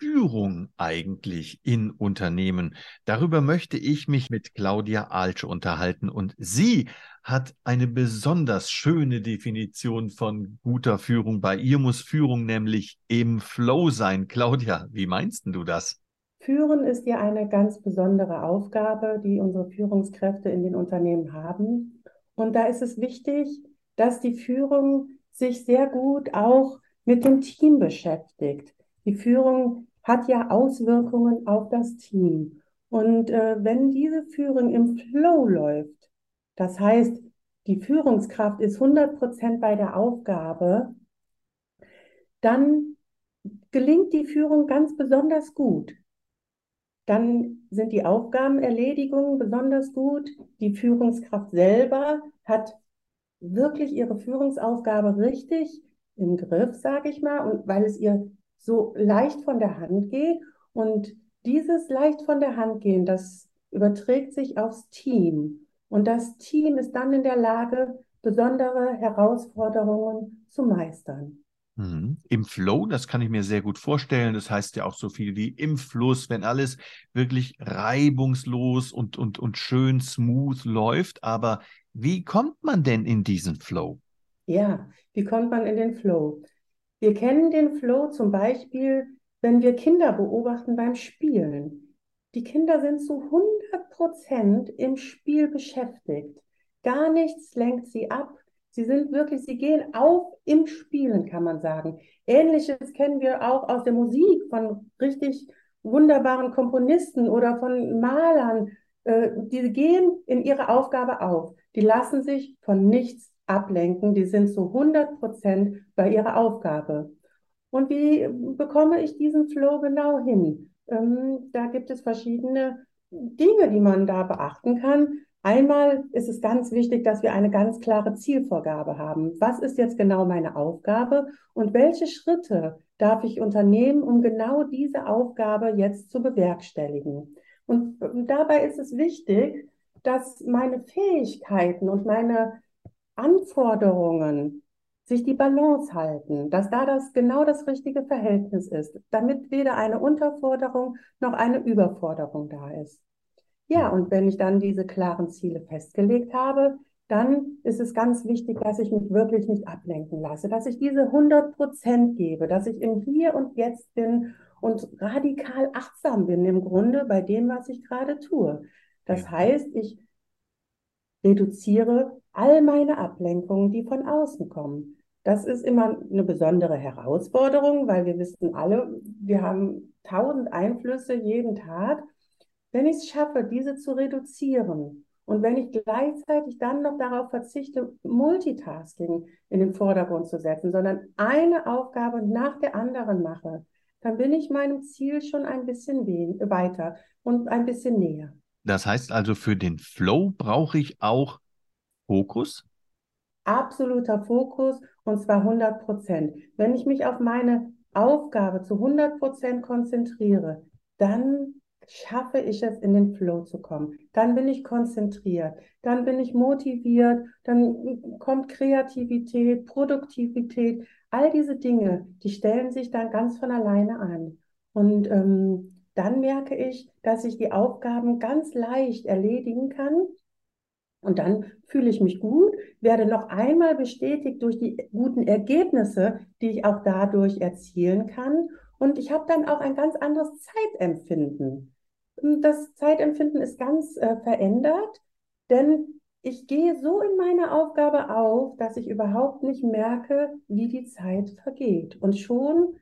Führung eigentlich in Unternehmen? Darüber möchte ich mich mit Claudia Alsch unterhalten und sie hat eine besonders schöne Definition von guter Führung. Bei ihr muss Führung nämlich im Flow sein. Claudia, wie meinst du das? Führen ist ja eine ganz besondere Aufgabe, die unsere Führungskräfte in den Unternehmen haben. Und da ist es wichtig, dass die Führung sich sehr gut auch mit dem Team beschäftigt. Die Führung hat ja Auswirkungen auf das Team. Und äh, wenn diese Führung im Flow läuft, das heißt, die Führungskraft ist 100% bei der Aufgabe, dann gelingt die Führung ganz besonders gut. Dann sind die Aufgabenerledigungen besonders gut. Die Führungskraft selber hat wirklich ihre Führungsaufgabe richtig im Griff, sage ich mal, und weil es ihr so leicht von der Hand geht. Und dieses leicht von der Hand gehen, das überträgt sich aufs Team. Und das Team ist dann in der Lage, besondere Herausforderungen zu meistern. Mhm. Im Flow, das kann ich mir sehr gut vorstellen. Das heißt ja auch so viel wie im Fluss, wenn alles wirklich reibungslos und, und, und schön smooth läuft. Aber wie kommt man denn in diesen Flow? Ja, wie kommt man in den Flow? Wir kennen den Flow zum Beispiel, wenn wir Kinder beobachten beim Spielen. Die Kinder sind zu 100 Prozent im Spiel beschäftigt. Gar nichts lenkt sie ab. Sie sind wirklich, sie gehen auf im Spielen, kann man sagen. Ähnliches kennen wir auch aus der Musik von richtig wunderbaren Komponisten oder von Malern. Äh, die gehen in ihre Aufgabe auf. Die lassen sich von nichts ablenken. Die sind zu 100 Prozent bei ihrer Aufgabe. Und wie bekomme ich diesen Flow genau hin? Ähm, da gibt es verschiedene Dinge, die man da beachten kann. Einmal ist es ganz wichtig, dass wir eine ganz klare Zielvorgabe haben. Was ist jetzt genau meine Aufgabe und welche Schritte darf ich unternehmen, um genau diese Aufgabe jetzt zu bewerkstelligen? Und dabei ist es wichtig, dass meine Fähigkeiten und meine Anforderungen sich die Balance halten, dass da das genau das richtige Verhältnis ist, damit weder eine Unterforderung noch eine Überforderung da ist. Ja, und wenn ich dann diese klaren Ziele festgelegt habe, dann ist es ganz wichtig, dass ich mich wirklich nicht ablenken lasse, dass ich diese 100 Prozent gebe, dass ich im Hier und Jetzt bin und radikal achtsam bin im Grunde bei dem, was ich gerade tue. Das heißt, ich reduziere all meine Ablenkungen, die von außen kommen. Das ist immer eine besondere Herausforderung, weil wir wissen alle, wir haben tausend Einflüsse jeden Tag. Wenn ich es schaffe, diese zu reduzieren und wenn ich gleichzeitig dann noch darauf verzichte, Multitasking in den Vordergrund zu setzen, sondern eine Aufgabe nach der anderen mache, dann bin ich meinem Ziel schon ein bisschen weiter und ein bisschen näher. Das heißt also, für den Flow brauche ich auch Fokus? Absoluter Fokus und zwar 100 Prozent. Wenn ich mich auf meine Aufgabe zu 100 Prozent konzentriere, dann schaffe ich es, in den Flow zu kommen. Dann bin ich konzentriert, dann bin ich motiviert, dann kommt Kreativität, Produktivität, all diese Dinge, die stellen sich dann ganz von alleine an. Und ähm, dann merke ich, dass ich die Aufgaben ganz leicht erledigen kann. Und dann fühle ich mich gut, werde noch einmal bestätigt durch die guten Ergebnisse, die ich auch dadurch erzielen kann. Und ich habe dann auch ein ganz anderes Zeitempfinden. Das Zeitempfinden ist ganz äh, verändert, denn ich gehe so in meine Aufgabe auf, dass ich überhaupt nicht merke, wie die Zeit vergeht. Und schon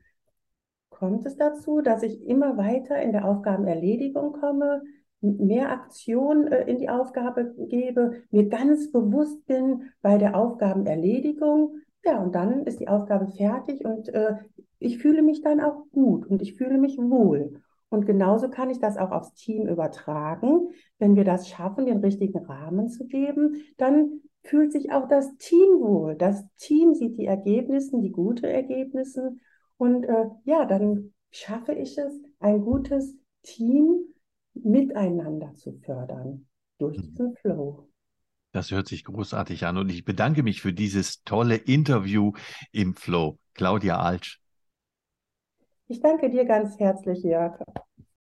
kommt es dazu, dass ich immer weiter in der Aufgabenerledigung komme, mehr Aktion äh, in die Aufgabe gebe, mir ganz bewusst bin bei der Aufgabenerledigung. Ja, und dann ist die Aufgabe fertig und äh, ich fühle mich dann auch gut und ich fühle mich wohl. Und genauso kann ich das auch aufs Team übertragen. Wenn wir das schaffen, den richtigen Rahmen zu geben, dann fühlt sich auch das Team wohl. Das Team sieht die Ergebnisse, die guten Ergebnisse. Und äh, ja, dann schaffe ich es, ein gutes Team miteinander zu fördern durch Mhm. diesen Flow. Das hört sich großartig an und ich bedanke mich für dieses tolle Interview im Flow. Claudia Altsch. Ich danke dir ganz herzlich, Jörg.